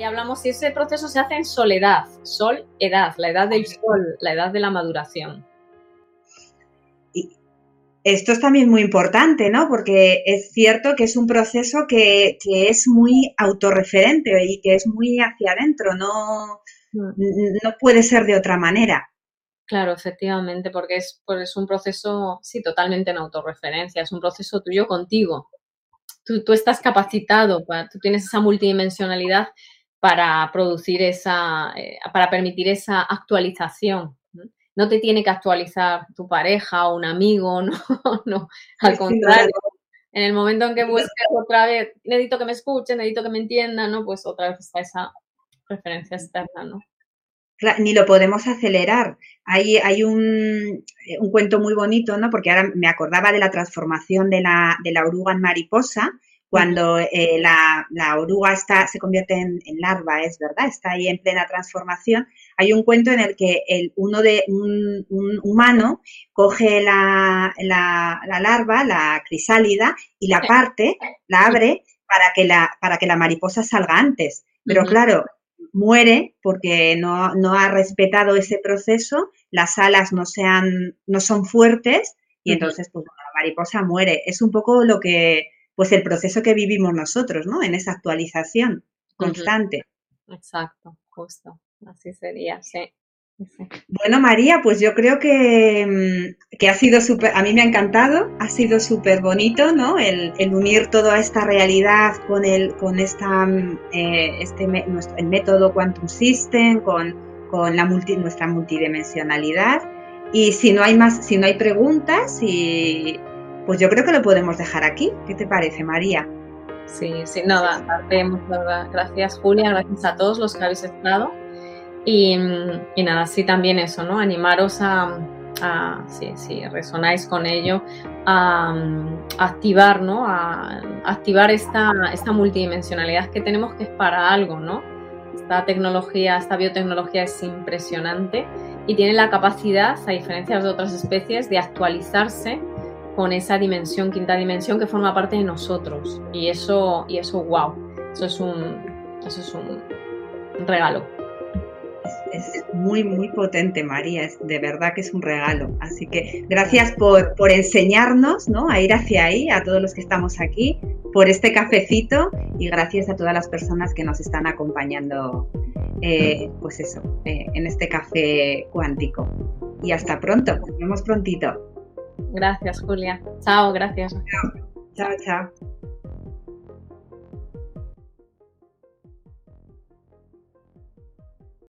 Ahí hablamos si ese proceso se hace en soledad, sol, edad, la edad del sol, la edad de la maduración. Y esto es también muy importante, ¿no? Porque es cierto que es un proceso que, es muy autorreferente y que es muy hacia adentro, no, mm. no puede ser de otra manera. Claro, efectivamente, porque es, pues es un proceso, sí, totalmente en autorreferencia, es un proceso tuyo contigo. Tú, tú estás capacitado, tú tienes esa multidimensionalidad para producir esa, eh, para permitir esa actualización. ¿no? te tiene que actualizar tu pareja o un amigo, no, no, al contrario. En el momento en que busques otra vez, necesito que me escuchen, necesito que me entiendan, ¿no? Pues otra vez está esa referencia externa, ¿no? ni lo podemos acelerar. Hay, hay un, un, cuento muy bonito, ¿no? Porque ahora me acordaba de la transformación de la, de la oruga en mariposa, cuando eh, la, la, oruga está, se convierte en, larva, es verdad, está ahí en plena transformación. Hay un cuento en el que el, uno de un, un humano coge la, la, la, larva, la crisálida, y la parte, la abre para que la, para que la mariposa salga antes. Pero claro, muere porque no, no, ha respetado ese proceso, las alas no, sean, no son fuertes y entonces pues, la mariposa muere. Es un poco lo que, pues el proceso que vivimos nosotros, ¿no? En esa actualización constante. Exacto, justo, así sería, sí. Bueno, María, pues yo creo que, mm, ha sido súper, a mí me ha encantado, ha sido súper bonito, ¿no? El, unir toda esta realidad con el, con esta, mm, eh, este, el método Quantum System, con, con la multi, nuestra multidimensionalidad. Y si no hay más, si no hay preguntas, y, pues yo creo que lo podemos dejar aquí. ¿Qué te parece, María? Sí, sí, nada, gracias Julia, gracias a todos los que habéis estado. Y, nada, sí también eso, ¿no? Animaros a, si, resonáis con ello, a, activar, ¿no? A, activar esta, esta multidimensionalidad que tenemos que es para algo, ¿no? Esta tecnología, esta biotecnología es impresionante y tiene la capacidad, a diferencia de otras especies, de actualizarse con esa dimensión, quinta dimensión que forma parte de nosotros. Y eso, y eso, wow, eso es un, eso es un regalo es muy, muy potente, María. Es, de verdad que es un regalo. Así que gracias por, por enseñarnos ¿no? a ir hacia ahí, a todos los que estamos aquí, por este cafecito y gracias a todas las personas que nos están acompañando, eh, pues eso, eh, en este café cuántico. Y hasta pronto, nos vemos prontito. Gracias, Julia. Chao, gracias. Chao, chao.